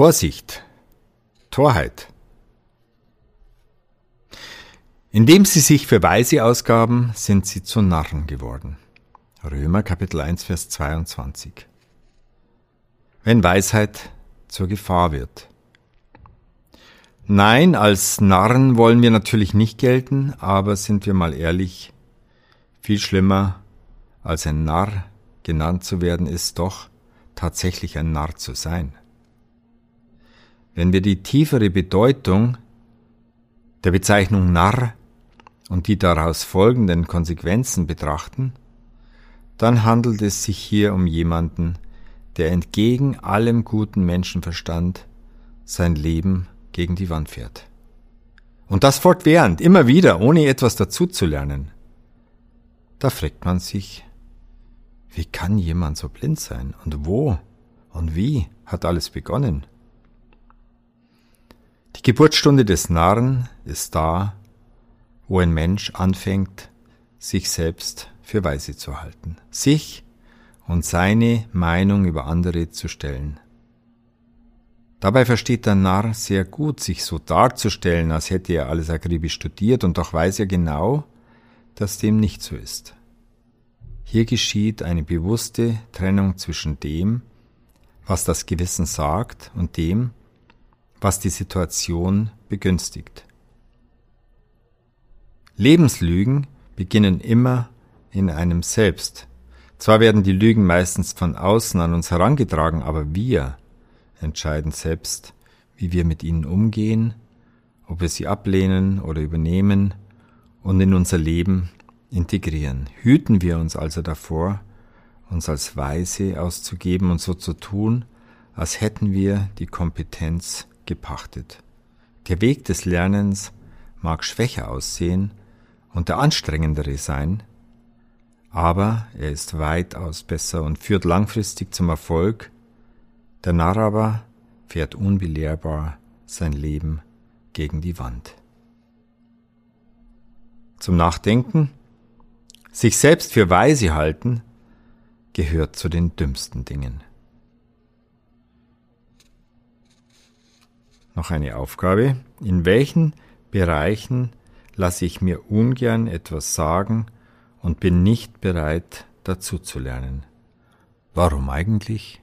Vorsicht, Torheit. Indem sie sich für Weise ausgaben, sind sie zu Narren geworden. Römer Kapitel 1, Vers 22. Wenn Weisheit zur Gefahr wird. Nein, als Narren wollen wir natürlich nicht gelten, aber sind wir mal ehrlich, viel schlimmer als ein Narr genannt zu werden ist doch tatsächlich ein Narr zu sein. Wenn wir die tiefere Bedeutung der Bezeichnung Narr und die daraus folgenden Konsequenzen betrachten, dann handelt es sich hier um jemanden, der entgegen allem guten Menschenverstand sein Leben gegen die Wand fährt. Und das fortwährend, immer wieder, ohne etwas dazuzulernen. Da fragt man sich, wie kann jemand so blind sein? Und wo und wie hat alles begonnen? Die Geburtsstunde des Narren ist da, wo ein Mensch anfängt, sich selbst für weise zu halten, sich und seine Meinung über andere zu stellen. Dabei versteht der Narr sehr gut, sich so darzustellen, als hätte er alles akribisch studiert, und doch weiß er genau, dass dem nicht so ist. Hier geschieht eine bewusste Trennung zwischen dem, was das Gewissen sagt, und dem, was die Situation begünstigt. Lebenslügen beginnen immer in einem selbst. Zwar werden die Lügen meistens von außen an uns herangetragen, aber wir entscheiden selbst, wie wir mit ihnen umgehen, ob wir sie ablehnen oder übernehmen und in unser Leben integrieren. Hüten wir uns also davor, uns als Weise auszugeben und so zu tun, als hätten wir die Kompetenz gepachtet. Der Weg des Lernens mag schwächer aussehen und der anstrengendere sein, aber er ist weitaus besser und führt langfristig zum Erfolg. Der Narr aber fährt unbelehrbar sein Leben gegen die Wand. Zum Nachdenken, sich selbst für weise halten, gehört zu den dümmsten Dingen. Noch eine Aufgabe. In welchen Bereichen lasse ich mir ungern etwas sagen und bin nicht bereit, dazu zu lernen? Warum eigentlich?